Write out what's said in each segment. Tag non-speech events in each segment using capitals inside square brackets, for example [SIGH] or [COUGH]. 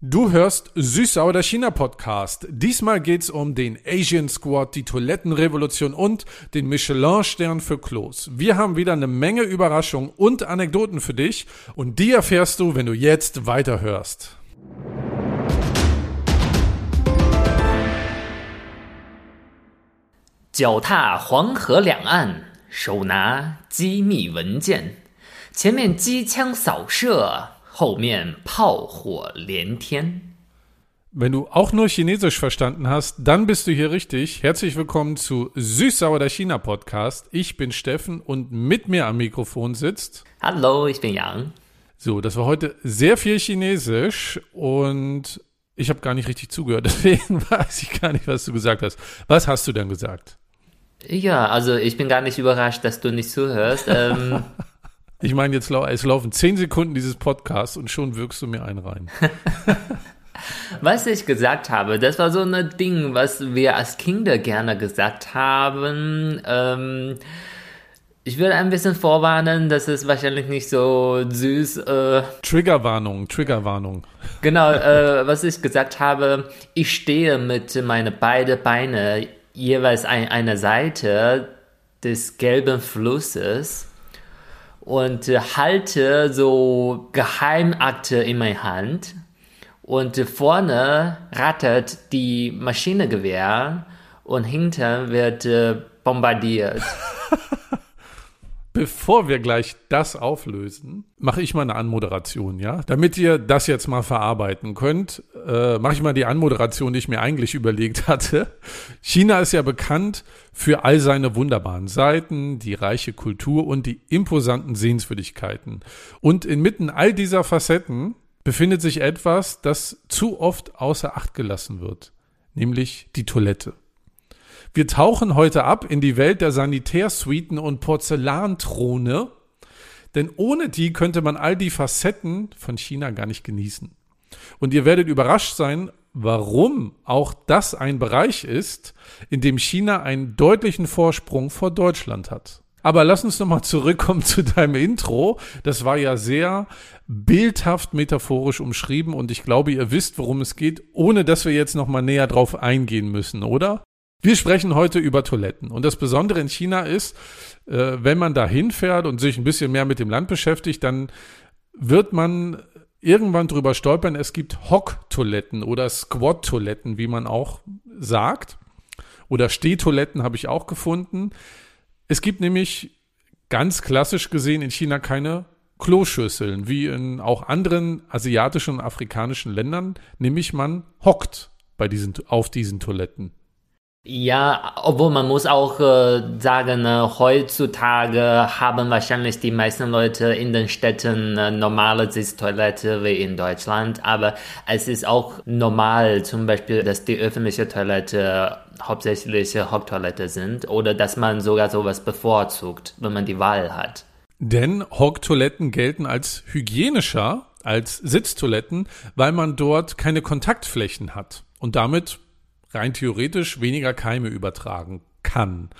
Du hörst Süßsauer der China Podcast. Diesmal geht's um den Asian Squad, die Toilettenrevolution und den Michelin-Stern für Klos. Wir haben wieder eine Menge Überraschungen und Anekdoten für dich und die erfährst du, wenn du jetzt weiterhörst. 脚踏黄河两岸，手拿机密文件，前面机枪扫射， 后面炮火连天。 Wenn du auch nur Chinesisch verstanden hast, dann bist du hier richtig. Herzlich willkommen zu Süßsauer der China Podcast. Ich bin Steffen und mit mir am Mikrofon sitzt. Hallo, ich bin Yang. So, das war heute sehr viel Chinesisch und ich habe gar nicht richtig zugehört, [LAUGHS] deswegen weiß ich gar nicht, was du gesagt hast. Was hast du denn gesagt? Ja, also ich bin gar nicht überrascht, dass du nicht zuhörst. Ähm, [LAUGHS] Ich meine, jetzt lau es laufen zehn Sekunden dieses Podcasts und schon wirkst du mir einen rein. [LAUGHS] was ich gesagt habe, das war so ein Ding, was wir als Kinder gerne gesagt haben. Ähm, ich würde ein bisschen vorwarnen, dass es wahrscheinlich nicht so süß. Äh, Triggerwarnung, Triggerwarnung. genau, [LAUGHS] äh, was ich gesagt habe, ich stehe mit meine beiden Beine jeweils an einer Seite des gelben Flusses und äh, halte so Geheimakte in meiner Hand und äh, vorne rattert die Maschinengewehr und hinten wird äh, bombardiert. [LAUGHS] Bevor wir gleich das auflösen, mache ich mal eine Anmoderation, ja? Damit ihr das jetzt mal verarbeiten könnt, äh, mache ich mal die Anmoderation, die ich mir eigentlich überlegt hatte. China ist ja bekannt für all seine wunderbaren Seiten, die reiche Kultur und die imposanten Sehenswürdigkeiten. Und inmitten all dieser Facetten befindet sich etwas, das zu oft außer Acht gelassen wird, nämlich die Toilette. Wir tauchen heute ab in die Welt der Sanitärsuiten und Porzellanthrone, denn ohne die könnte man all die Facetten von China gar nicht genießen. Und ihr werdet überrascht sein, warum auch das ein Bereich ist, in dem China einen deutlichen Vorsprung vor Deutschland hat. Aber lass uns nochmal zurückkommen zu deinem Intro. Das war ja sehr bildhaft metaphorisch umschrieben und ich glaube, ihr wisst, worum es geht, ohne dass wir jetzt nochmal näher drauf eingehen müssen, oder? Wir sprechen heute über Toiletten. Und das Besondere in China ist, äh, wenn man da hinfährt und sich ein bisschen mehr mit dem Land beschäftigt, dann wird man irgendwann drüber stolpern, es gibt Hock-Toiletten oder Squat-Toiletten, wie man auch sagt. Oder Stehtoiletten habe ich auch gefunden. Es gibt nämlich ganz klassisch gesehen in China keine Kloschüsseln, wie in auch anderen asiatischen und afrikanischen Ländern, nämlich man hockt bei diesen, auf diesen Toiletten. Ja, obwohl man muss auch äh, sagen, äh, heutzutage haben wahrscheinlich die meisten Leute in den Städten äh, normale Sitztoilette wie in Deutschland, aber es ist auch normal zum Beispiel, dass die öffentliche Toilette hauptsächlich äh, Hocktoilette sind oder dass man sogar sowas bevorzugt, wenn man die Wahl hat. Denn Hocktoiletten gelten als hygienischer als Sitztoiletten, weil man dort keine Kontaktflächen hat und damit rein theoretisch weniger Keime übertragen kann.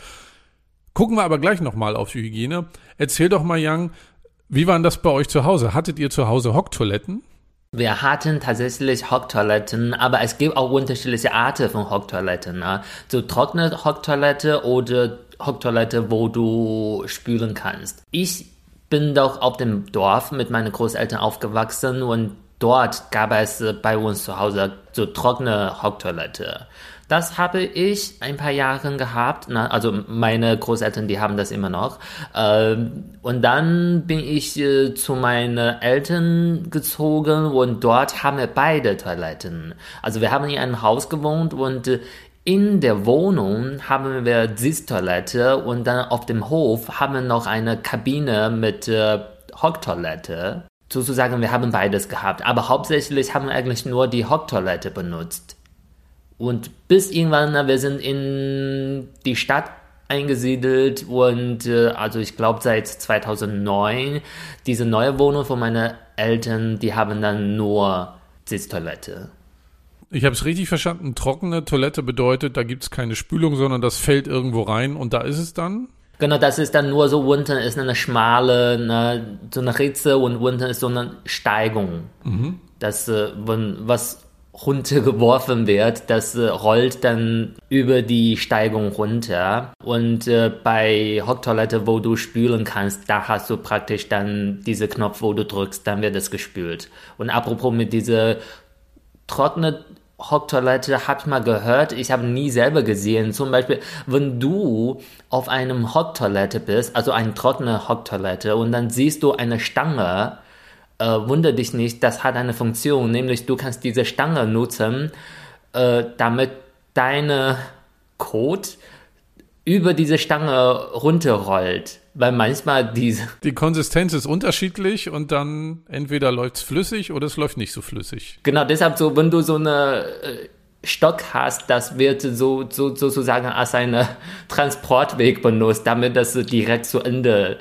Gucken wir aber gleich nochmal auf die Hygiene. Erzähl doch mal, Yang, wie war das bei euch zu Hause? Hattet ihr zu Hause Hocktoiletten? Wir hatten tatsächlich Hocktoiletten, aber es gibt auch unterschiedliche Arten von Hocktoiletten. Ne? So trockene Hocktoilette oder Hocktoilette, wo du spülen kannst. Ich bin doch auf dem Dorf mit meinen Großeltern aufgewachsen und dort gab es äh, bei uns zu Hause so trockene Hocktoilette. Das habe ich ein paar Jahre gehabt. Na, also meine Großeltern, die haben das immer noch. Ähm, und dann bin ich äh, zu meinen Eltern gezogen und dort haben wir beide Toiletten. Also wir haben in einem Haus gewohnt und äh, in der Wohnung haben wir Sitztoilette und dann auf dem Hof haben wir noch eine Kabine mit äh, Hocktoilette. Sozusagen, wir haben beides gehabt, aber hauptsächlich haben wir eigentlich nur die Hocktoilette benutzt. Und bis irgendwann, wir sind in die Stadt eingesiedelt und äh, also ich glaube seit 2009 diese neue Wohnung von meinen Eltern, die haben dann nur Sitztoilette. Ich habe es richtig verstanden. Trockene Toilette bedeutet, da gibt es keine Spülung, sondern das fällt irgendwo rein und da ist es dann? Genau, das ist dann nur so unten ist eine schmale, eine, so eine Ritze und unten ist so eine Steigung. dass äh, wenn was runtergeworfen wird, das äh, rollt dann über die Steigung runter. Und äh, bei Hocktoilette, wo du spülen kannst, da hast du praktisch dann diese Knopf, wo du drückst, dann wird es gespült. Und apropos mit dieser trockenen Hocktoilette habe ich mal gehört, ich habe nie selber gesehen. Zum Beispiel, wenn du auf einem Hocktoilette bist, also eine trockene Hocktoilette, und dann siehst du eine Stange, äh, wunder dich nicht, das hat eine Funktion, nämlich du kannst diese Stange nutzen, äh, damit deine Code über diese Stange runterrollt. Weil manchmal diese. [LAUGHS] Die Konsistenz ist unterschiedlich und dann entweder läuft es flüssig oder es läuft nicht so flüssig. Genau, deshalb so, wenn du so eine äh, Stock hast, das wird so, so sozusagen als ein Transportweg benutzt, damit das direkt zu Ende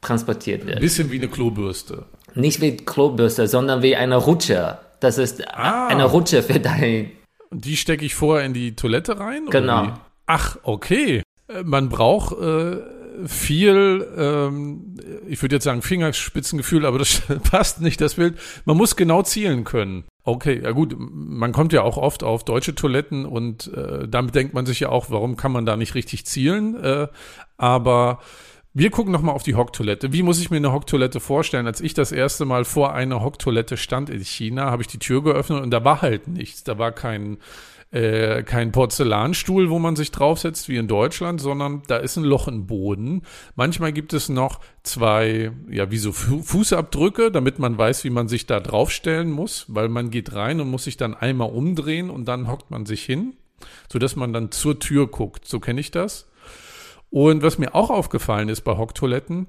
transportiert wird. Ein bisschen wie eine Klobürste nicht wie Klobürste, sondern wie eine Rutsche. Das ist ah. eine Rutsche für dein. Die stecke ich vorher in die Toilette rein? Genau. Ach, okay. Äh, man braucht äh, viel, ähm, ich würde jetzt sagen Fingerspitzengefühl, aber das [LAUGHS] passt nicht, das Bild. Man muss genau zielen können. Okay, ja gut, man kommt ja auch oft auf deutsche Toiletten und äh, damit denkt man sich ja auch, warum kann man da nicht richtig zielen? Äh, aber wir gucken nochmal auf die Hocktoilette. Wie muss ich mir eine Hocktoilette vorstellen? Als ich das erste Mal vor einer Hocktoilette stand in China, habe ich die Tür geöffnet und da war halt nichts. Da war kein, äh, kein Porzellanstuhl, wo man sich draufsetzt wie in Deutschland, sondern da ist ein Loch im Boden. Manchmal gibt es noch zwei, ja, wie so Fußabdrücke, damit man weiß, wie man sich da draufstellen muss, weil man geht rein und muss sich dann einmal umdrehen und dann hockt man sich hin, sodass man dann zur Tür guckt. So kenne ich das. Und was mir auch aufgefallen ist bei Hocktoiletten,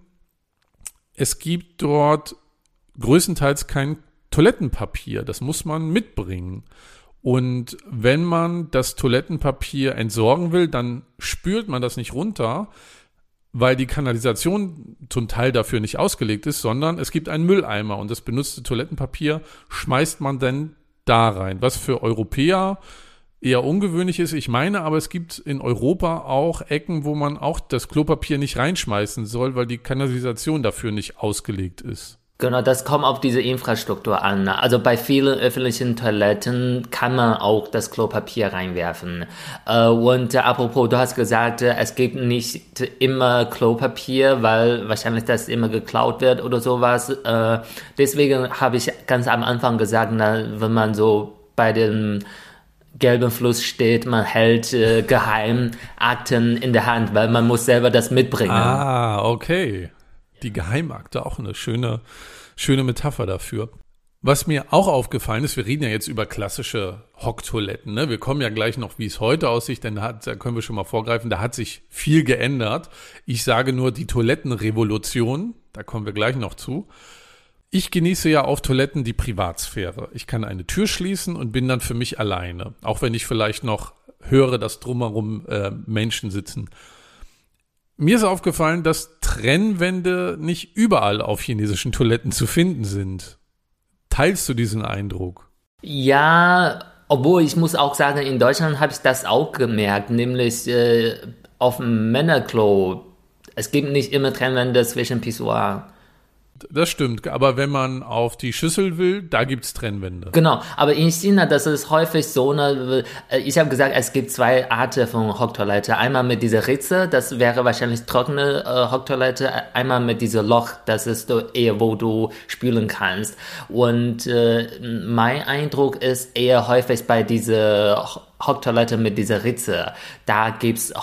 es gibt dort größtenteils kein Toilettenpapier. Das muss man mitbringen. Und wenn man das Toilettenpapier entsorgen will, dann spült man das nicht runter, weil die Kanalisation zum Teil dafür nicht ausgelegt ist, sondern es gibt einen Mülleimer und das benutzte Toilettenpapier schmeißt man dann da rein, was für Europäer eher ungewöhnlich ist. Ich meine aber, es gibt in Europa auch Ecken, wo man auch das Klopapier nicht reinschmeißen soll, weil die Kanalisation dafür nicht ausgelegt ist. Genau, das kommt auf diese Infrastruktur an. Also bei vielen öffentlichen Toiletten kann man auch das Klopapier reinwerfen. Äh, und äh, apropos, du hast gesagt, äh, es gibt nicht immer Klopapier, weil wahrscheinlich das immer geklaut wird oder sowas. Deswegen habe ich ganz am Anfang gesagt, wenn man so bei den gelben Fluss steht, man hält äh, Geheimakten in der Hand, weil man muss selber das mitbringen. Ah, okay. Die Geheimakte, auch eine schöne, schöne Metapher dafür. Was mir auch aufgefallen ist, wir reden ja jetzt über klassische Hocktoiletten. Ne? Wir kommen ja gleich noch, wie es heute aussieht, denn da, hat, da können wir schon mal vorgreifen, da hat sich viel geändert. Ich sage nur die Toilettenrevolution, da kommen wir gleich noch zu. Ich genieße ja auf Toiletten die Privatsphäre. Ich kann eine Tür schließen und bin dann für mich alleine. Auch wenn ich vielleicht noch höre, dass drumherum äh, Menschen sitzen. Mir ist aufgefallen, dass Trennwände nicht überall auf chinesischen Toiletten zu finden sind. Teilst du diesen Eindruck? Ja, obwohl ich muss auch sagen, in Deutschland habe ich das auch gemerkt, nämlich äh, auf dem Männerklo. Es gibt nicht immer Trennwände zwischen Pissoir. Das stimmt, aber wenn man auf die Schüssel will, da gibt's Trennwände. Genau, aber in China, das ist häufig so, ne, ich habe gesagt, es gibt zwei Arten von Hocktoilette. Einmal mit dieser Ritze, das wäre wahrscheinlich trockene äh, Hocktoilette, einmal mit diesem Loch, das ist eher, wo du spülen kannst. Und äh, mein Eindruck ist eher häufig bei dieser Hocktoilette mit dieser Ritze. Da gibt's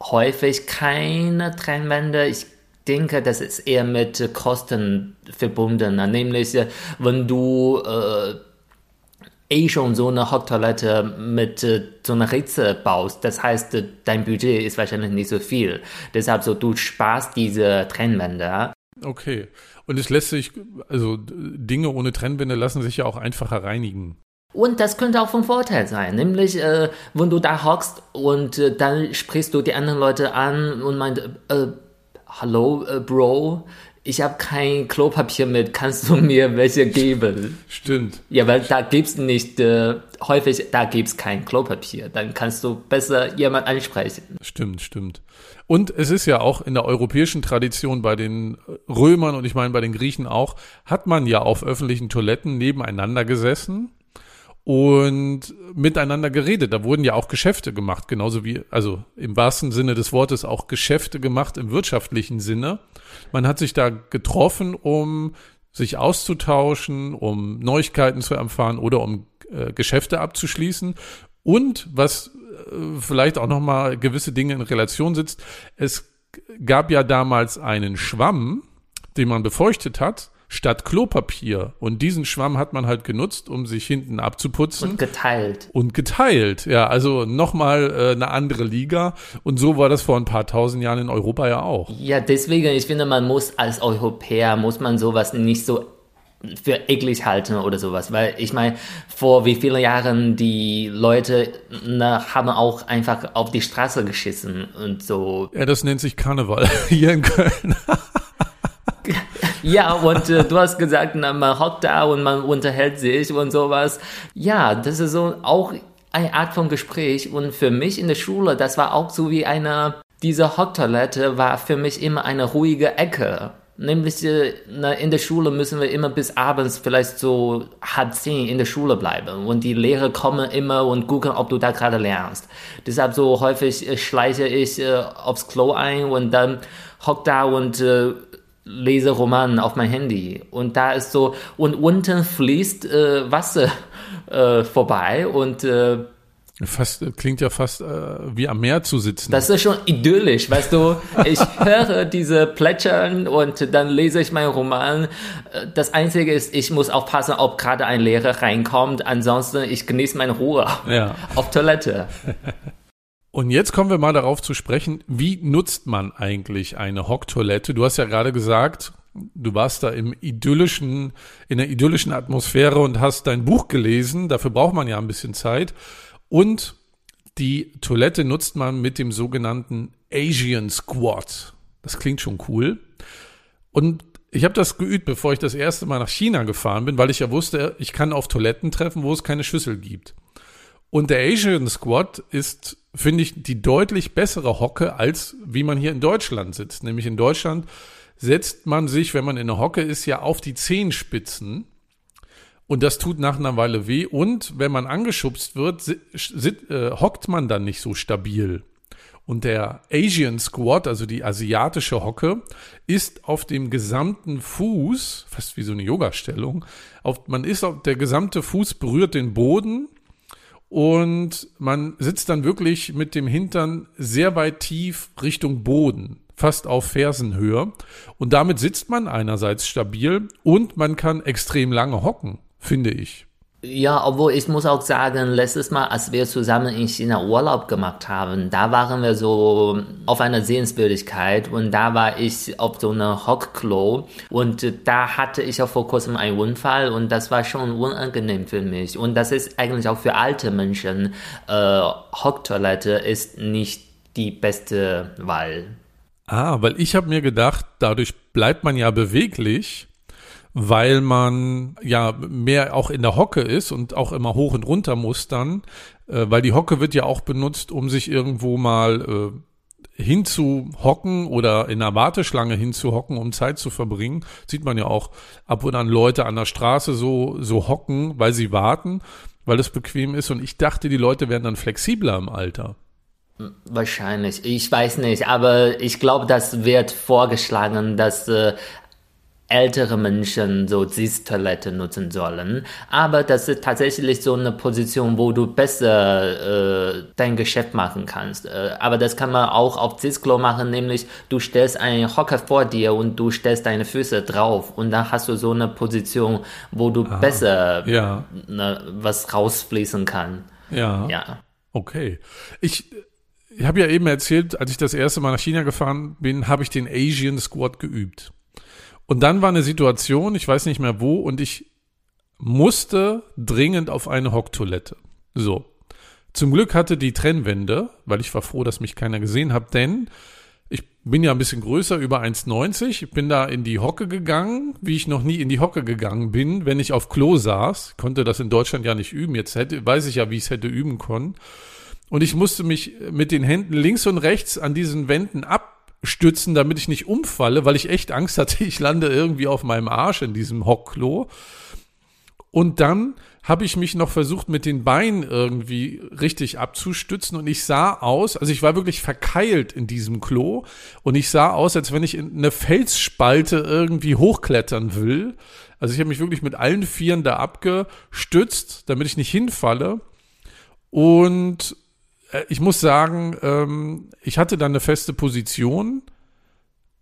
häufig keine Trennwände. Ich denke, das ist eher mit Kosten verbunden. Nämlich, wenn du äh, eh schon so eine Hocktoilette mit äh, so einer Ritze baust, das heißt, dein Budget ist wahrscheinlich nicht so viel. Deshalb so, du sparst diese Trennwände. Okay. Und es lässt sich, also Dinge ohne Trennwände lassen sich ja auch einfacher reinigen. Und das könnte auch von Vorteil sein, nämlich äh, wenn du da hockst und äh, dann sprichst du die anderen Leute an und meint, äh, hallo, äh, Bro, ich habe kein Klopapier mit, kannst du mir welche geben? Stimmt. Ja, weil da gibt's nicht, äh, häufig, da gibt's kein Klopapier. Dann kannst du besser jemand ansprechen. Stimmt, stimmt. Und es ist ja auch in der europäischen Tradition bei den Römern und ich meine bei den Griechen auch, hat man ja auf öffentlichen Toiletten nebeneinander gesessen und miteinander geredet. Da wurden ja auch Geschäfte gemacht, genauso wie, also im wahrsten Sinne des Wortes auch Geschäfte gemacht im wirtschaftlichen Sinne. Man hat sich da getroffen, um sich auszutauschen, um Neuigkeiten zu erfahren oder um äh, Geschäfte abzuschließen. Und was äh, vielleicht auch noch mal gewisse Dinge in Relation sitzt, es gab ja damals einen Schwamm, den man befeuchtet hat statt Klopapier. Und diesen Schwamm hat man halt genutzt, um sich hinten abzuputzen. Und geteilt. Und geteilt, ja. Also nochmal äh, eine andere Liga. Und so war das vor ein paar tausend Jahren in Europa ja auch. Ja, deswegen, ich finde, man muss als Europäer, muss man sowas nicht so für eklig halten oder sowas, weil ich meine, vor wie vielen Jahren die Leute na, haben auch einfach auf die Straße geschissen und so. Ja, das nennt sich Karneval [LAUGHS] hier in Köln. Ja, und äh, du hast gesagt, na, man hockt da und man unterhält sich und sowas. Ja, das ist so auch eine Art von Gespräch. Und für mich in der Schule, das war auch so wie eine, diese Hocktoilette war für mich immer eine ruhige Ecke. Nämlich äh, na, in der Schule müssen wir immer bis abends vielleicht so halb zehn in der Schule bleiben und die Lehrer kommen immer und gucken, ob du da gerade lernst. Deshalb so häufig äh, schleiche ich äh, aufs Klo ein und dann hock da und äh, lese Roman auf mein Handy und da ist so und unten fließt äh, Wasser äh, vorbei und äh, Fast, klingt ja fast äh, wie am Meer zu sitzen. Das ist schon idyllisch, weißt du. Ich [LAUGHS] höre diese Plätschern und dann lese ich meinen Roman. Das Einzige ist, ich muss aufpassen, ob gerade ein Lehrer reinkommt. Ansonsten, ich genieße meine Ruhe ja. auf Toilette. [LAUGHS] Und jetzt kommen wir mal darauf zu sprechen, wie nutzt man eigentlich eine Hocktoilette? Du hast ja gerade gesagt, du warst da im idyllischen, in der idyllischen Atmosphäre und hast dein Buch gelesen. Dafür braucht man ja ein bisschen Zeit. Und die Toilette nutzt man mit dem sogenannten Asian Squat. Das klingt schon cool. Und ich habe das geübt, bevor ich das erste Mal nach China gefahren bin, weil ich ja wusste, ich kann auf Toiletten treffen, wo es keine Schüssel gibt. Und der Asian Squat ist finde ich, die deutlich bessere Hocke, als wie man hier in Deutschland sitzt. Nämlich in Deutschland setzt man sich, wenn man in der Hocke ist, ja auf die Zehenspitzen. Und das tut nach einer Weile weh. Und wenn man angeschubst wird, sit, äh, hockt man dann nicht so stabil. Und der Asian Squat, also die asiatische Hocke, ist auf dem gesamten Fuß, fast wie so eine Yoga-Stellung, auf, man ist auf, der gesamte Fuß berührt den Boden und man sitzt dann wirklich mit dem Hintern sehr weit tief Richtung Boden, fast auf Fersenhöhe. Und damit sitzt man einerseits stabil und man kann extrem lange hocken, finde ich. Ja, obwohl ich muss auch sagen, letztes Mal, als wir zusammen in China Urlaub gemacht haben, da waren wir so auf einer Sehenswürdigkeit und da war ich auf so einer Hockklo und da hatte ich auch vor kurzem einen Unfall und das war schon unangenehm für mich und das ist eigentlich auch für alte Menschen, äh, Hocktoilette ist nicht die beste Wahl. Ah, weil ich habe mir gedacht, dadurch bleibt man ja beweglich weil man ja mehr auch in der Hocke ist und auch immer hoch und runter muss dann, äh, weil die Hocke wird ja auch benutzt, um sich irgendwo mal äh, hinzuhocken oder in einer Warteschlange hinzuhocken, um Zeit zu verbringen. Sieht man ja auch ab und an Leute an der Straße so, so hocken, weil sie warten, weil es bequem ist. Und ich dachte, die Leute werden dann flexibler im Alter. Wahrscheinlich, ich weiß nicht, aber ich glaube, das wird vorgeschlagen, dass äh, ältere Menschen so Sitztoilette nutzen sollen. Aber das ist tatsächlich so eine Position, wo du besser äh, dein Geschäft machen kannst. Äh, aber das kann man auch auf Sitzklo machen, nämlich du stellst einen Hocker vor dir und du stellst deine Füße drauf und dann hast du so eine Position, wo du ah, besser ja. ne, was rausfließen kann. Ja. Ja. Okay. Ich ich habe ja eben erzählt, als ich das erste Mal nach China gefahren bin, habe ich den Asian Squat geübt. Und dann war eine Situation, ich weiß nicht mehr wo, und ich musste dringend auf eine Hocktoilette. So. Zum Glück hatte die Trennwände, weil ich war froh, dass mich keiner gesehen hat, denn Ich bin ja ein bisschen größer, über 1,90. Ich bin da in die Hocke gegangen, wie ich noch nie in die Hocke gegangen bin, wenn ich auf Klo saß. Konnte das in Deutschland ja nicht üben. Jetzt hätte, weiß ich ja, wie ich es hätte üben können. Und ich musste mich mit den Händen links und rechts an diesen Wänden abstützen, damit ich nicht umfalle, weil ich echt Angst hatte, [LAUGHS] ich lande irgendwie auf meinem Arsch in diesem Hockklo. Und dann habe ich mich noch versucht, mit den Beinen irgendwie richtig abzustützen und ich sah aus, also ich war wirklich verkeilt in diesem Klo und ich sah aus, als wenn ich in eine Felsspalte irgendwie hochklettern will. Also ich habe mich wirklich mit allen Vieren da abgestützt, damit ich nicht hinfalle. Und ich muss sagen, ähm, ich hatte dann eine feste Position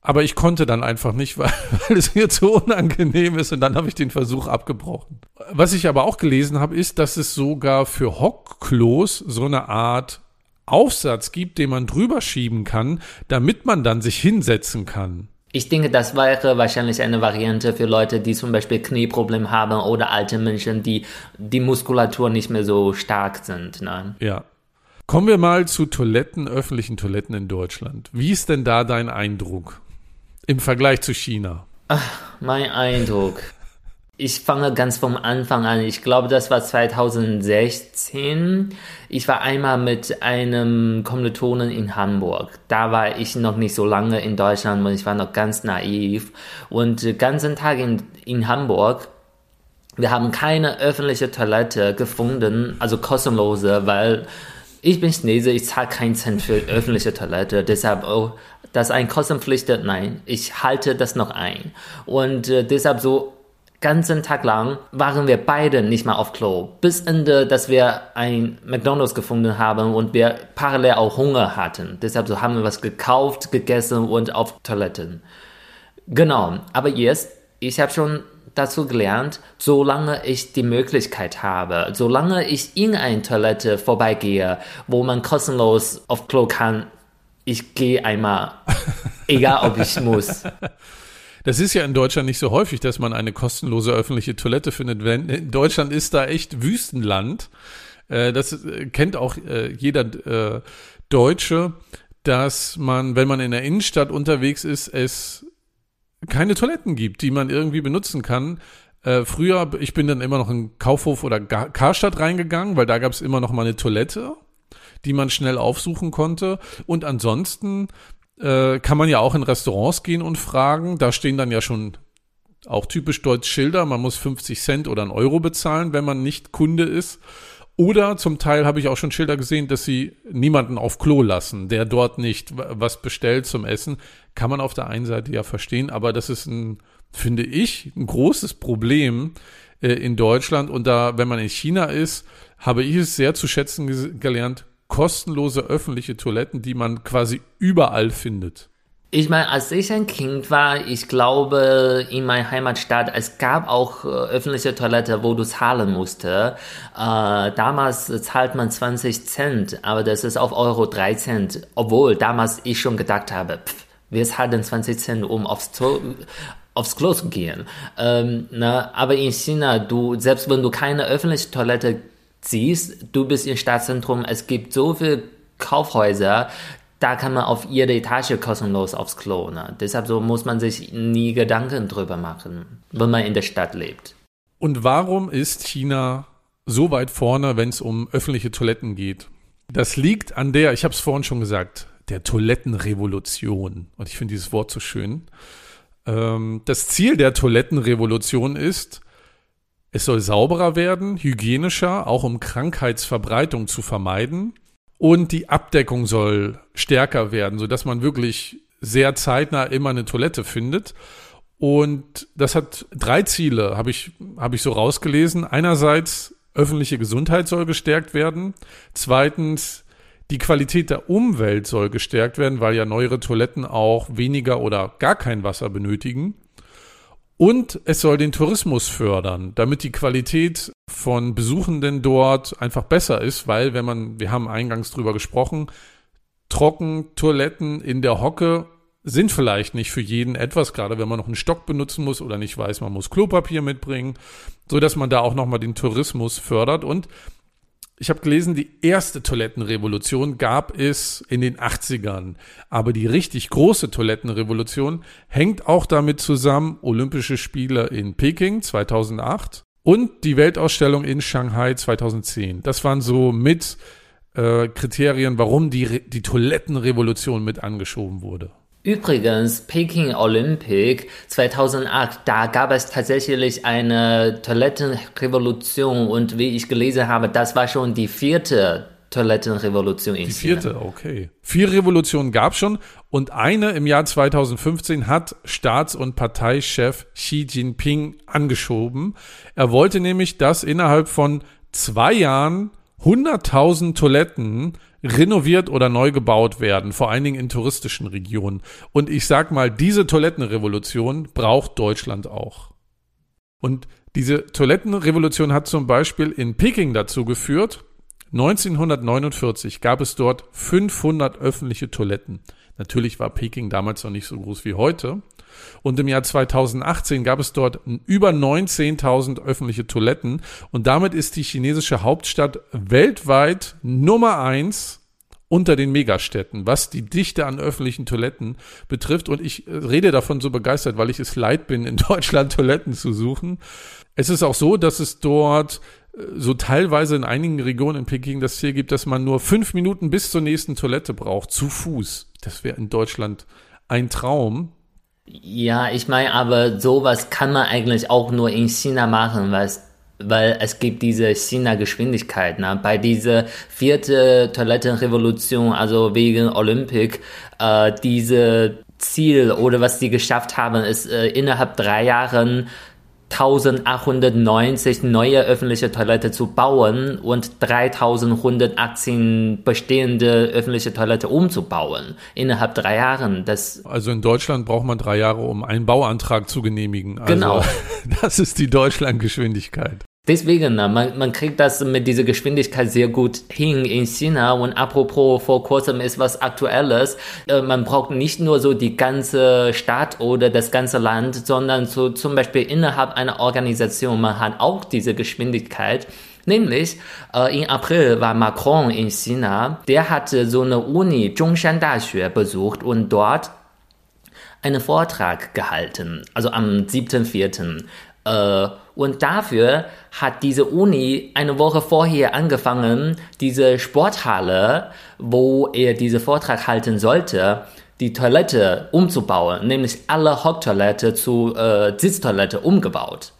aber ich konnte dann einfach nicht, [LAUGHS] weil, weil es mir zu unangenehm ist und dann habe ich den Versuch abgebrochen. Was ich aber auch gelesen habe, ist, dass es sogar für Hockklos so eine Art Aufsatz gibt, den man drüber schieben kann, damit man dann sich hinsetzen kann. Ich denke, das wäre wahrscheinlich eine Variante für Leute, die zum Beispiel Knieprobleme haben oder alte Menschen, die die Muskulatur nicht mehr so stark sind. Ne? Ja. Kommen wir mal zu Toiletten, öffentlichen Toiletten in Deutschland. Wie ist denn da dein Eindruck? Im Vergleich zu China. Ach, mein Eindruck. Ich fange ganz vom Anfang an. Ich glaube, das war 2016. Ich war einmal mit einem Kommilitonen in Hamburg. Da war ich noch nicht so lange in Deutschland und ich war noch ganz naiv. Und den ganzen Tag in, in Hamburg, wir haben keine öffentliche Toilette gefunden, also kostenlose, weil ich bin Chinese, ich zahle keinen Cent für öffentliche Toilette, deshalb, oh, das ein Kostenpflicht, nein, ich halte das noch ein. Und äh, deshalb so ganzen Tag lang waren wir beide nicht mal auf Klo. Bis Ende, dass wir ein McDonalds gefunden haben und wir parallel auch Hunger hatten. Deshalb so haben wir was gekauft, gegessen und auf Toiletten. Genau, aber jetzt, ich habe schon dazu gelernt, solange ich die Möglichkeit habe, solange ich in eine Toilette vorbeigehe, wo man kostenlos auf Klo kann, ich gehe einmal, [LAUGHS] egal ob ich muss. Das ist ja in Deutschland nicht so häufig, dass man eine kostenlose öffentliche Toilette findet. In Deutschland ist da echt Wüstenland. Äh, das äh, kennt auch äh, jeder Deutsche, dass man, wenn man in der Innenstadt unterwegs ist, es keine Toiletten gibt, die man irgendwie benutzen kann. Äh, früher, ich bin dann immer noch in Kaufhof oder Karstadt reingegangen, weil da gab es immer noch mal eine Toilette, die man schnell aufsuchen konnte. Und ansonsten äh, kann man ja auch in Restaurants gehen und fragen. Da stehen dann ja schon auch typisch deutsch Schilder. Man muss 50 Cent oder einen Euro bezahlen, wenn man nicht Kunde ist. Oder zum Teil habe ich auch schon Schilder gesehen, dass sie niemanden auf Klo lassen, der dort nicht was bestellt zum Essen. Kann man auf der einen Seite ja verstehen, aber das ist ein, finde ich, ein großes Problem äh, in Deutschland. Und da, wenn man in China ist, habe ich es sehr zu schätzen gelernt, kostenlose öffentliche Toiletten, die man quasi überall findet. Ich meine, als ich ein Kind war, ich glaube, in meiner Heimatstadt, es gab auch äh, öffentliche Toilette, wo du zahlen musste. Äh, damals zahlt man 20 Cent, aber das ist auf Euro 3 Cent. Obwohl damals ich schon gedacht habe, pff, wir zahlen 20 Cent, um aufs, to aufs Klo zu gehen. Ähm, na, aber in China, du, selbst wenn du keine öffentliche Toilette siehst, du bist im Stadtzentrum, es gibt so viele Kaufhäuser, da kann man auf jede Etage kostenlos aufs Klo. Ne? Deshalb so muss man sich nie Gedanken drüber machen, wenn man in der Stadt lebt. Und warum ist China so weit vorne, wenn es um öffentliche Toiletten geht? Das liegt an der, ich habe es vorhin schon gesagt, der Toilettenrevolution. Und ich finde dieses Wort so schön. Ähm, das Ziel der Toilettenrevolution ist, es soll sauberer werden, hygienischer, auch um Krankheitsverbreitung zu vermeiden. Und die Abdeckung soll stärker werden, sodass man wirklich sehr zeitnah immer eine Toilette findet. Und das hat drei Ziele, habe ich, habe ich so rausgelesen. Einerseits, öffentliche Gesundheit soll gestärkt werden. Zweitens, die Qualität der Umwelt soll gestärkt werden, weil ja neuere Toiletten auch weniger oder gar kein Wasser benötigen. Und es soll den Tourismus fördern, damit die Qualität von Besuchenden dort einfach besser ist, weil wenn man, wir haben eingangs drüber gesprochen, trocken Toiletten in der Hocke sind vielleicht nicht für jeden etwas, gerade wenn man noch einen Stock benutzen muss oder nicht weiß, man muss Klopapier mitbringen, so dass man da auch nochmal den Tourismus fördert. Und Ich habe gelesen, die erste Toilettenrevolution gab es in den 80ern. Aber die richtig große Toilettenrevolution hängt auch damit zusammen, Olympische Spiele in Peking 2008 und die Weltausstellung in Shanghai 2010. Das waren so mit äh, Kriterien, warum die, die Toilettenrevolution mit angeschoben wurde. Übrigens, Peking Olympic 2008, da gab es tatsächlich eine Toilettenrevolution und wie ich gelesen habe, das war schon die vierte Toilettenrevolution in Die vierte, China. okay. Vier Revolutionen gab es schon und eine im Jahr 2015 hat Staats- und Parteichef Xi Jinping angeschoben. Er wollte nämlich, dass innerhalb von zwei Jahren 100.000 Toiletten renoviert oder neu gebaut werden, vor allen Dingen in touristischen Regionen. Und ich sag mal, diese Toilettenrevolution braucht Deutschland auch. Und diese Toilettenrevolution hat zum Beispiel in Peking dazu geführt, 1949 gab es dort 500 öffentliche Toiletten. Natürlich war Peking damals noch nicht so groß wie heute. Und im Jahr 2018 gab es dort über 19.000 öffentliche Toiletten. Und damit ist die chinesische Hauptstadt weltweit Nummer eins unter den Megastädten, was die Dichte an öffentlichen Toiletten betrifft. Und ich äh, rede davon so begeistert, weil ich es leid bin, in [LAUGHS] Deutschland Toiletten zu suchen. Es ist auch so, dass es dort äh, so teilweise in einigen Regionen in Peking das Ziel gibt, dass man nur fünf Minuten bis zur nächsten Toilette braucht, zu Fuß. Das wäre in Deutschland ein Traum. Ja, ich meine, aber sowas kann man eigentlich auch nur in China machen, weil es, weil es gibt diese China-Geschwindigkeit. Ne? Bei dieser vierte Toilettenrevolution, also wegen Olympic, äh, diese Ziel oder was sie geschafft haben, ist äh, innerhalb drei Jahren 1890 neue öffentliche Toilette zu bauen und 3118 bestehende öffentliche Toilette umzubauen innerhalb drei Jahren. Das also in Deutschland braucht man drei Jahre, um einen Bauantrag zu genehmigen. Also genau. [LAUGHS] Das ist die Deutschlandgeschwindigkeit. Deswegen, man, man kriegt das mit dieser Geschwindigkeit sehr gut hin in China. Und apropos, vor kurzem ist was Aktuelles. Äh, man braucht nicht nur so die ganze Stadt oder das ganze Land, sondern so zum Beispiel innerhalb einer Organisation. Man hat auch diese Geschwindigkeit. Nämlich äh, im April war Macron in China. Der hatte so eine Uni, Zhongshan Daxue, besucht und dort einen Vortrag gehalten. Also am 7.4. Äh, und dafür hat diese Uni eine Woche vorher angefangen, diese Sporthalle, wo er diese Vortrag halten sollte, die Toilette umzubauen, nämlich alle Haupttoilette zu äh, Sitztoilette umgebaut.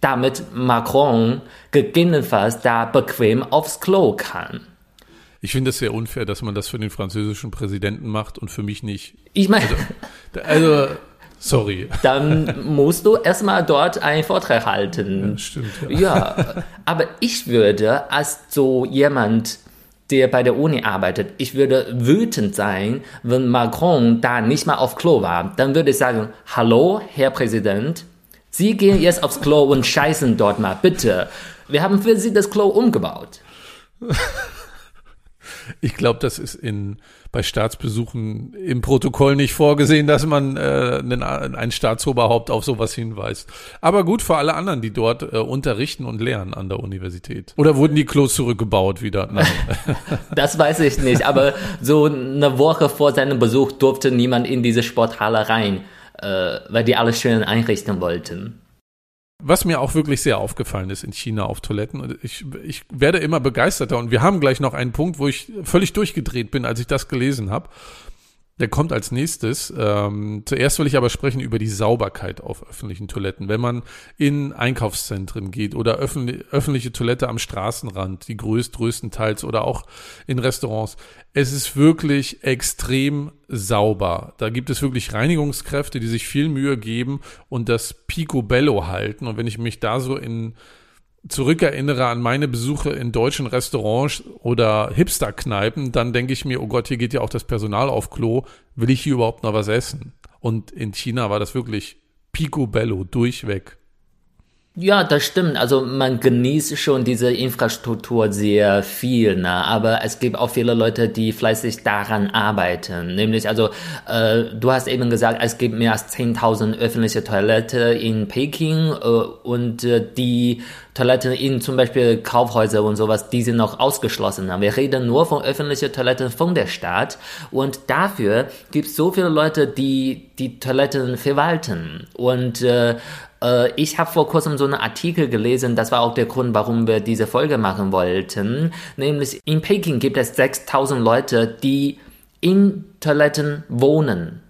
Damit Macron gegebenenfalls da bequem aufs Klo kann. Ich finde es sehr unfair, dass man das für den französischen Präsidenten macht und für mich nicht. Ich meine, also, also Sorry. Dann musst du erstmal dort einen Vortrag halten. Ja, stimmt. Ja. ja, aber ich würde als so jemand, der bei der Uni arbeitet, ich würde wütend sein, wenn Macron da nicht mal auf Klo war. Dann würde ich sagen, hallo, Herr Präsident, Sie gehen jetzt aufs Klo und scheißen dort mal, bitte. Wir haben für Sie das Klo umgebaut. Ich glaube, das ist in, bei Staatsbesuchen im Protokoll nicht vorgesehen, dass man äh, einen, ein Staatsoberhaupt auf sowas hinweist. Aber gut für alle anderen, die dort äh, unterrichten und lernen an der Universität. Oder wurden die Klos zurückgebaut wieder? Nein. [LAUGHS] das weiß ich nicht, aber so eine Woche vor seinem Besuch durfte niemand in diese Sporthalle rein, äh, weil die alles schön einrichten wollten. Was mir auch wirklich sehr aufgefallen ist in China auf Toiletten, ich, ich werde immer begeisterter und wir haben gleich noch einen Punkt, wo ich völlig durchgedreht bin, als ich das gelesen habe. Der kommt als nächstes. Ähm, zuerst will ich aber sprechen über die Sauberkeit auf öffentlichen Toiletten. Wenn man in Einkaufszentren geht oder öffentlich, öffentliche Toilette am Straßenrand, die größt, größtenteils oder auch in Restaurants. Es ist wirklich extrem sauber. Da gibt es wirklich Reinigungskräfte, die sich viel Mühe geben und das Picobello halten. Und wenn ich mich da so in zurückerinnere an meine Besuche in deutschen Restaurants oder Hipster-Kneipen, dann denke ich mir, oh Gott, hier geht ja auch das Personal auf Klo, will ich hier überhaupt noch was essen? Und in China war das wirklich picobello, durchweg. Ja, das stimmt. Also man genießt schon diese Infrastruktur sehr viel, ne? aber es gibt auch viele Leute, die fleißig daran arbeiten. Nämlich, also äh, du hast eben gesagt, es gibt mehr als 10.000 öffentliche Toiletten in Peking äh, und äh, die Toiletten in zum Beispiel Kaufhäuser und sowas, die sind noch ausgeschlossen. Wir reden nur von öffentlichen Toiletten von der Stadt und dafür gibt es so viele Leute, die die Toiletten verwalten und äh, ich habe vor kurzem so einen Artikel gelesen, das war auch der Grund, warum wir diese Folge machen wollten. Nämlich in Peking gibt es 6000 Leute, die in Toiletten wohnen.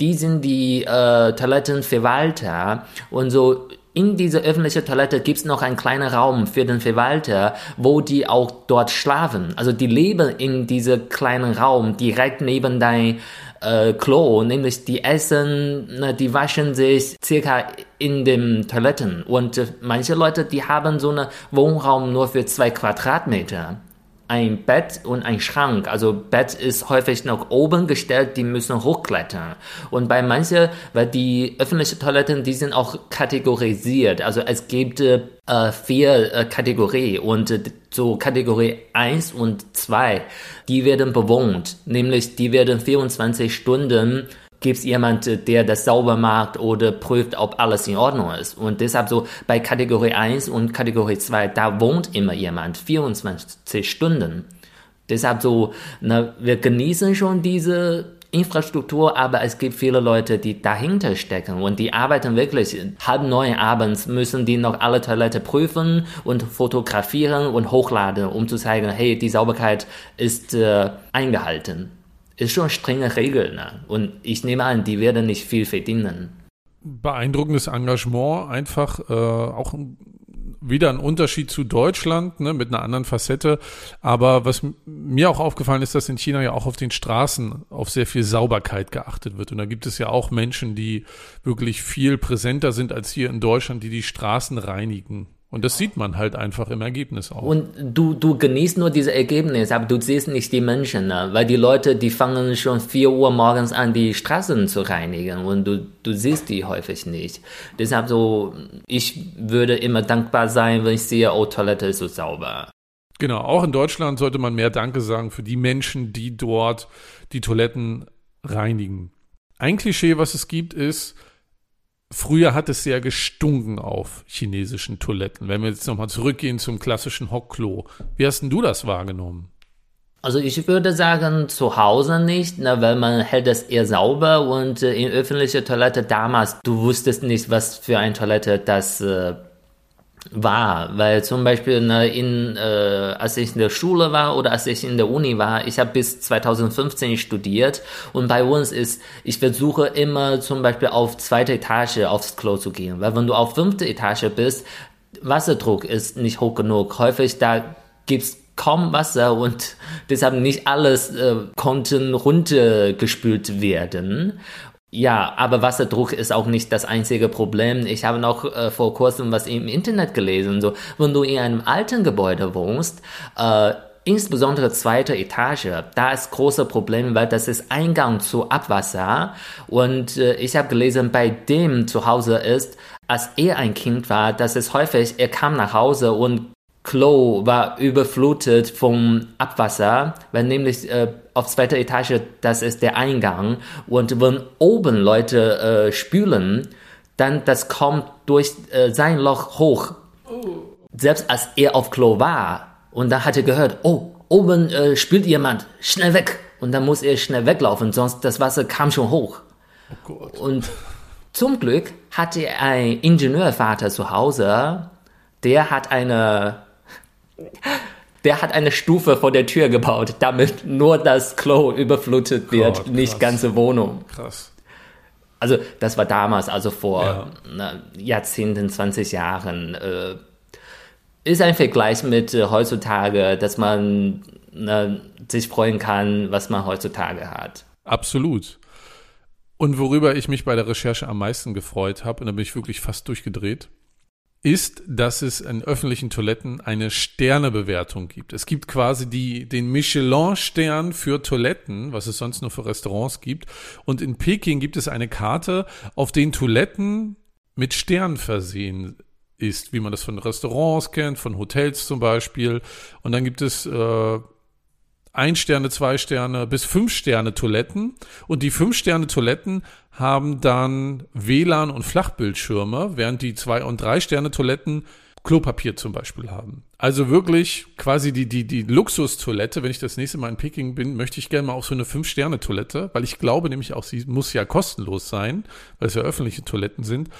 Die sind die äh, Toilettenverwalter und so in dieser öffentlichen Toilette gibt es noch einen kleinen Raum für den Verwalter, wo die auch dort schlafen. Also die leben in diesem kleinen Raum direkt neben dein äh, Klo, nämlich die essen, na, die waschen sich circa in den Toiletten. Und äh, manche Leute, die haben so einen Wohnraum nur für zwei Quadratmeter ein Bett und ein Schrank. Also Bett ist häufig noch oben gestellt, die müssen hochklettern. Und bei manchen, weil die öffentlichen Toiletten, die sind auch kategorisiert. Also es gibt äh, vier äh, Kategorien und äh, so Kategorie 1 und 2, die werden bewohnt. Nämlich die werden 24 Stunden gibt es jemand, der das sauber macht oder prüft, ob alles in Ordnung ist. Und deshalb so bei Kategorie 1 und Kategorie 2, da wohnt immer jemand 24 Stunden. Deshalb so, na, wir genießen schon diese Infrastruktur, aber es gibt viele Leute, die dahinter stecken und die arbeiten wirklich halb neun abends, müssen die noch alle Toilette prüfen und fotografieren und hochladen, um zu zeigen, hey, die Sauberkeit ist äh, eingehalten ist schon strenge Regeln. Ne? Und ich nehme an, die werden nicht viel verdienen. Beeindruckendes Engagement, einfach äh, auch wieder ein Unterschied zu Deutschland, ne, mit einer anderen Facette. Aber was mir auch aufgefallen ist, dass in China ja auch auf den Straßen auf sehr viel Sauberkeit geachtet wird. Und da gibt es ja auch Menschen, die wirklich viel präsenter sind als hier in Deutschland, die die Straßen reinigen. Und das sieht man halt einfach im Ergebnis auch. Und du, du genießt nur diese Ergebnisse, aber du siehst nicht die Menschen, ne? weil die Leute, die fangen schon vier Uhr morgens an, die Straßen zu reinigen und du, du siehst die häufig nicht. Deshalb so, ich würde immer dankbar sein, wenn ich sehe, oh, Toilette ist so sauber. Genau, auch in Deutschland sollte man mehr Danke sagen für die Menschen, die dort die Toiletten reinigen. Ein Klischee, was es gibt, ist, Früher hat es sehr gestunken auf chinesischen Toiletten. Wenn wir jetzt nochmal zurückgehen zum klassischen Hockklo. Wie hast denn du das wahrgenommen? Also ich würde sagen, zu Hause nicht, ne, weil man hält es eher sauber und äh, in öffentlicher Toilette damals, du wusstest nicht, was für eine Toilette das äh, war, weil zum Beispiel ne, in, äh, als ich in der Schule war oder als ich in der Uni war, ich habe bis 2015 studiert und bei uns ist, ich versuche immer zum Beispiel auf zweite Etage aufs Klo zu gehen, weil wenn du auf fünfte Etage bist, Wasserdruck ist nicht hoch genug. Häufig da gibt's kaum Wasser und [LAUGHS] deshalb nicht alles äh, konnten runtergespült werden. Ja, aber Wasserdruck ist auch nicht das einzige Problem. Ich habe noch äh, vor kurzem was im Internet gelesen. So, wenn du in einem alten Gebäude wohnst, äh, insbesondere zweite Etage, da ist große Problem, weil das ist Eingang zu Abwasser. Und äh, ich habe gelesen, bei dem zu Hause ist, als er ein Kind war, dass es häufig, er kam nach Hause und Klo war überflutet vom Abwasser, weil nämlich äh, auf zweiter Etage, das ist der Eingang. Und wenn oben Leute äh, spülen, dann das kommt durch äh, sein Loch hoch. Selbst als er auf Klo war und dann hat er gehört, oh, oben äh, spült jemand, schnell weg. Und dann muss er schnell weglaufen, sonst das Wasser kam schon hoch. Oh und zum Glück hatte er einen Ingenieurvater zu Hause, der hat eine der hat eine Stufe vor der Tür gebaut, damit nur das Klo überflutet wird, Gott, nicht ganze Wohnung. Krass. Also das war damals, also vor ja. na, Jahrzehnten, 20 Jahren. Äh, ist ein Vergleich mit äh, heutzutage, dass man na, sich freuen kann, was man heutzutage hat. Absolut. Und worüber ich mich bei der Recherche am meisten gefreut habe, und da bin ich wirklich fast durchgedreht, ist, dass es in öffentlichen Toiletten eine Sternebewertung gibt. Es gibt quasi die, den Michelin-Stern für Toiletten, was es sonst nur für Restaurants gibt. Und in Peking gibt es eine Karte, auf den Toiletten mit Sternen versehen ist, wie man das von Restaurants kennt, von Hotels zum Beispiel. Und dann gibt es äh, ein Sterne, zwei Sterne bis fünf Sterne Toiletten. Und die fünf Sterne Toiletten haben dann WLAN und Flachbildschirme, während die zwei und drei Sterne Toiletten Klopapier zum Beispiel haben. Also wirklich quasi die, die, die Luxustoilette. Wenn ich das nächste Mal in Peking bin, möchte ich gerne mal auf so eine Fünf-Sterne-Toilette, weil ich glaube nämlich auch, sie muss ja kostenlos sein, weil es ja öffentliche Toiletten sind.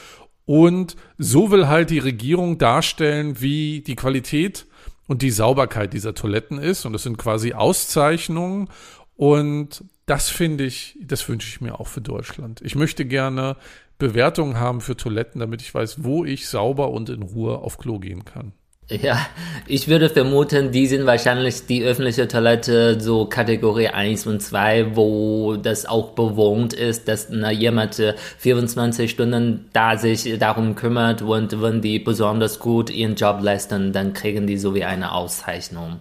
Und so will halt die Regierung darstellen, wie die Qualität und die Sauberkeit dieser Toiletten ist. Und das sind quasi Auszeichnungen. Und das finde ich, das wünsche ich mir auch für Deutschland. Ich möchte gerne Bewertungen haben für Toiletten, damit ich weiß, wo ich sauber und in Ruhe auf Klo gehen kann. Ja, ich würde vermuten, die sind wahrscheinlich die öffentliche Toilette so Kategorie 1 und 2, wo das auch bewohnt ist, dass na, jemand 24 Stunden da sich darum kümmert und wenn die besonders gut ihren Job leisten, dann kriegen die so wie eine Auszeichnung.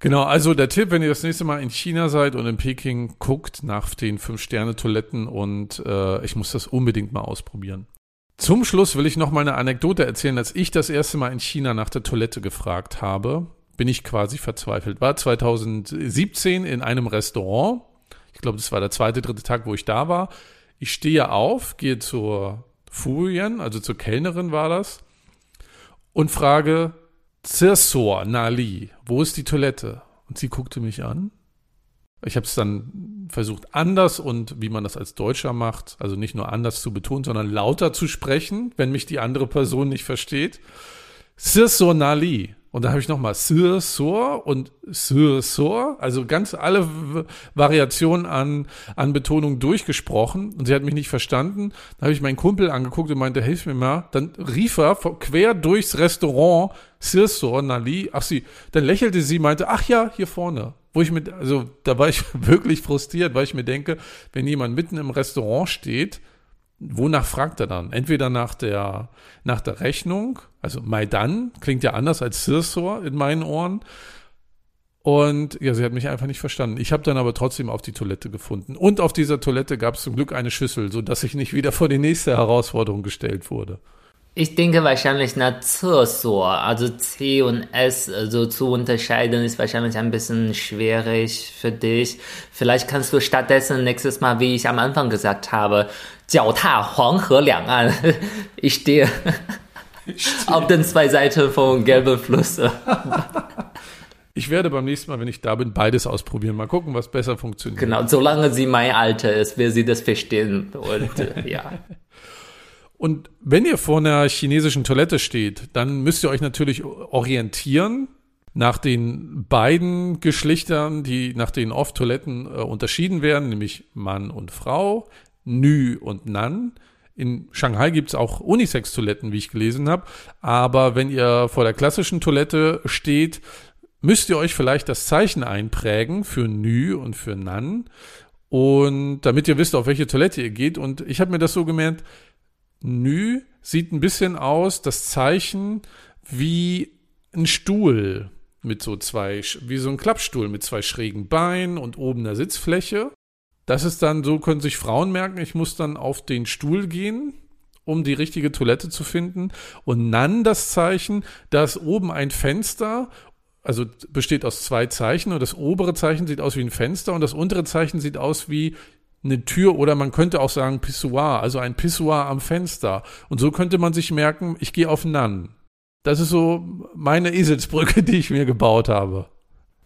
Genau, also der Tipp, wenn ihr das nächste Mal in China seid und in Peking, guckt nach den Fünf-Sterne-Toiletten und äh, ich muss das unbedingt mal ausprobieren. Zum Schluss will ich noch mal eine Anekdote erzählen. Als ich das erste Mal in China nach der Toilette gefragt habe, bin ich quasi verzweifelt. War 2017 in einem Restaurant. Ich glaube, das war der zweite, dritte Tag, wo ich da war. Ich stehe auf, gehe zur Furien, also zur Kellnerin war das, und frage, Zirsor Nali, wo ist die Toilette? Und sie guckte mich an. Ich habe es dann versucht, anders und wie man das als Deutscher macht, also nicht nur anders zu betonen, sondern lauter zu sprechen, wenn mich die andere Person nicht versteht. Zirsor Nali. Und da habe ich nochmal Sir, Sor und Sir, Sor, also ganz alle Variationen an, an Betonung durchgesprochen und sie hat mich nicht verstanden. Da habe ich meinen Kumpel angeguckt und meinte, hilf mir mal. Dann rief er quer durchs Restaurant Sir, Sor, Nali. Ach sie, dann lächelte sie, meinte, ach ja, hier vorne. Wo ich mit, also da war ich [LAUGHS] wirklich frustriert, weil ich mir denke, wenn jemand mitten im Restaurant steht, wonach fragt er dann? Entweder nach der, nach der Rechnung, also Maidan klingt ja anders als Sirsor in meinen Ohren. Und ja, sie hat mich einfach nicht verstanden. Ich habe dann aber trotzdem auf die Toilette gefunden. Und auf dieser Toilette gab es zum Glück eine Schüssel, sodass ich nicht wieder vor die nächste Herausforderung gestellt wurde. Ich denke wahrscheinlich nach Zesor, also C und S also zu unterscheiden, ist wahrscheinlich ein bisschen schwierig für dich. Vielleicht kannst du stattdessen nächstes Mal, wie ich am Anfang gesagt habe, 脚踏黄河两岸. [LAUGHS] Ich stehe auf den zwei Seiten von gelben Fluss. [LAUGHS] Ich werde beim nächsten Mal, wenn ich da bin, beides ausprobieren. Mal gucken, was besser funktioniert. Genau, solange sie mein Alter ist, will sie das verstehen. Und äh, ja. [LAUGHS] Und wenn ihr vor einer chinesischen Toilette steht, dann müsst ihr euch natürlich orientieren nach den beiden Geschlechtern, die nach denen oft Toiletten äh, unterschieden werden, nämlich Mann und Frau, Nü und Nan. In Shanghai gibt es auch Unisex-Toiletten, wie ich gelesen habe. Aber wenn ihr vor der klassischen Toilette steht, müsst ihr euch vielleicht das Zeichen einprägen für Nü und für Nan. Und damit ihr wisst, auf welche Toilette ihr geht. Und ich habe mir das so gemerkt, Nü sieht ein bisschen aus, das Zeichen wie ein Stuhl mit so zwei, wie so ein Klappstuhl mit zwei schrägen Beinen und oben einer Sitzfläche. Das ist dann, so können sich Frauen merken, ich muss dann auf den Stuhl gehen, um die richtige Toilette zu finden. Und dann das Zeichen, da oben ein Fenster, also besteht aus zwei Zeichen und das obere Zeichen sieht aus wie ein Fenster und das untere Zeichen sieht aus wie eine Tür oder man könnte auch sagen Pissoir, also ein Pissoir am Fenster. Und so könnte man sich merken, ich gehe auf Nan. Das ist so meine Eselsbrücke, [LAUGHS] die ich mir gebaut habe.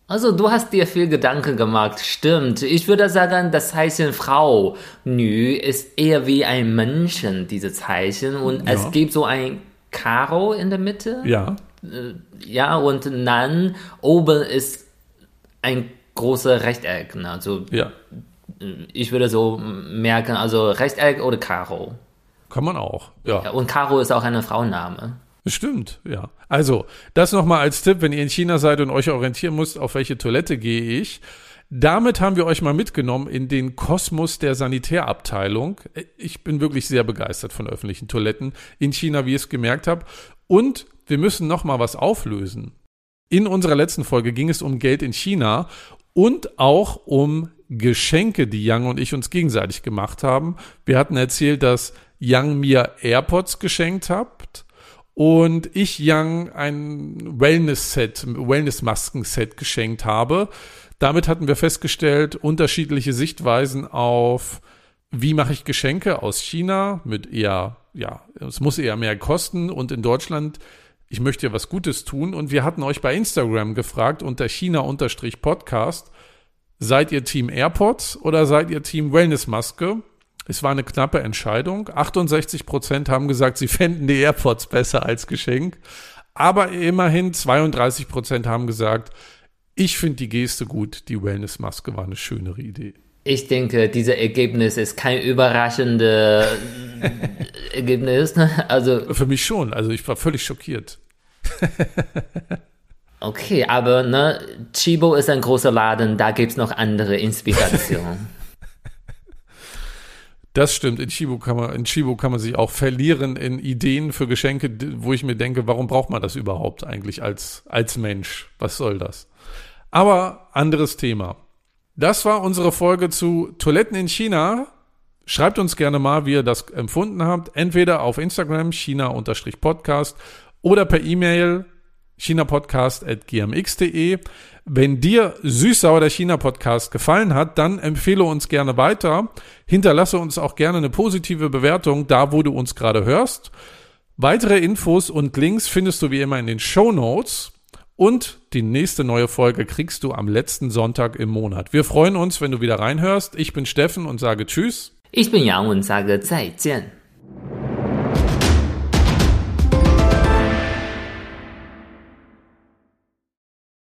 Also du hast dir viel Gedanken gemacht, stimmt. Ich würde sagen, das Zeichen Frau, Nü, ist eher wie ein Menschen, diese Zeichen. Und ja. es gibt so ein Karo in der Mitte. Ja. Äh, ja, und Nan oben ist ein großer Rechteck. Ne? Also ja ich würde so merken, also Rechteck oder Karo. Kann man auch, ja. ja und Karo ist auch ein Frauenname. Stimmt, ja. Also, das nochmal als Tipp, wenn ihr in China seid und euch orientieren müsst, auf welche Toilette gehe ich. Damit haben wir euch mal mitgenommen in den Kosmos der Sanitärabteilung. Ich bin wirklich sehr begeistert von öffentlichen Toiletten in China, wie ich es gemerkt habe. Und wir müssen nochmal was auflösen. In unserer letzten Folge ging es um Geld in China und auch um Geschenke, die Young und ich uns gegenseitig gemacht haben. Wir hatten erzählt, dass Young mir AirPods geschenkt habt und ich Young ein Wellness-Set, Wellness-Masken-Set geschenkt habe. Damit hatten wir festgestellt, unterschiedliche Sichtweisen auf, wie mache ich Geschenke aus China mit eher, ja, es muss eher mehr kosten und in Deutschland, ich möchte ja was Gutes tun. Und wir hatten euch bei Instagram gefragt unter China-Podcast, seid ihr Team AirPods oder seid ihr Team Wellness-Maske? Es war eine knappe Entscheidung. 68 Prozent haben gesagt, sie fänden die AirPods besser als Geschenk. Aber immerhin 32 Prozent haben gesagt, ich finde die Geste gut, die Wellnessmaske war eine schönere Idee. Ich denke, dieses Ergebnis ist kein überraschendes [LAUGHS] Ergebnis. Also für mich schon. Also ich war völlig schockiert. [LAUGHS] okay, aber ne, Chibo ist ein großer Laden, da gibt es noch andere Inspirationen. [LAUGHS] Das stimmt. In Chibo kann man, in Chibo kann man sich auch verlieren in Ideen für Geschenke, wo ich mir denke, warum braucht man das überhaupt eigentlich als, als Mensch? Was soll das? Aber anderes Thema. Das war unsere Folge zu Toiletten in China. Schreibt uns gerne mal, wie ihr das empfunden habt. Entweder auf Instagram, China-Podcast oder per E-Mail chinapodcast.gmx.de. Wenn dir Süßsauer der China-Podcast gefallen hat, dann empfehle uns gerne weiter. Hinterlasse uns auch gerne eine positive Bewertung da, wo du uns gerade hörst. Weitere Infos und Links findest du wie immer in den Show Notes. Und die nächste neue Folge kriegst du am letzten Sonntag im Monat. Wir freuen uns, wenn du wieder reinhörst. Ich bin Steffen und sage Tschüss. Ich bin Yang und sage 再见.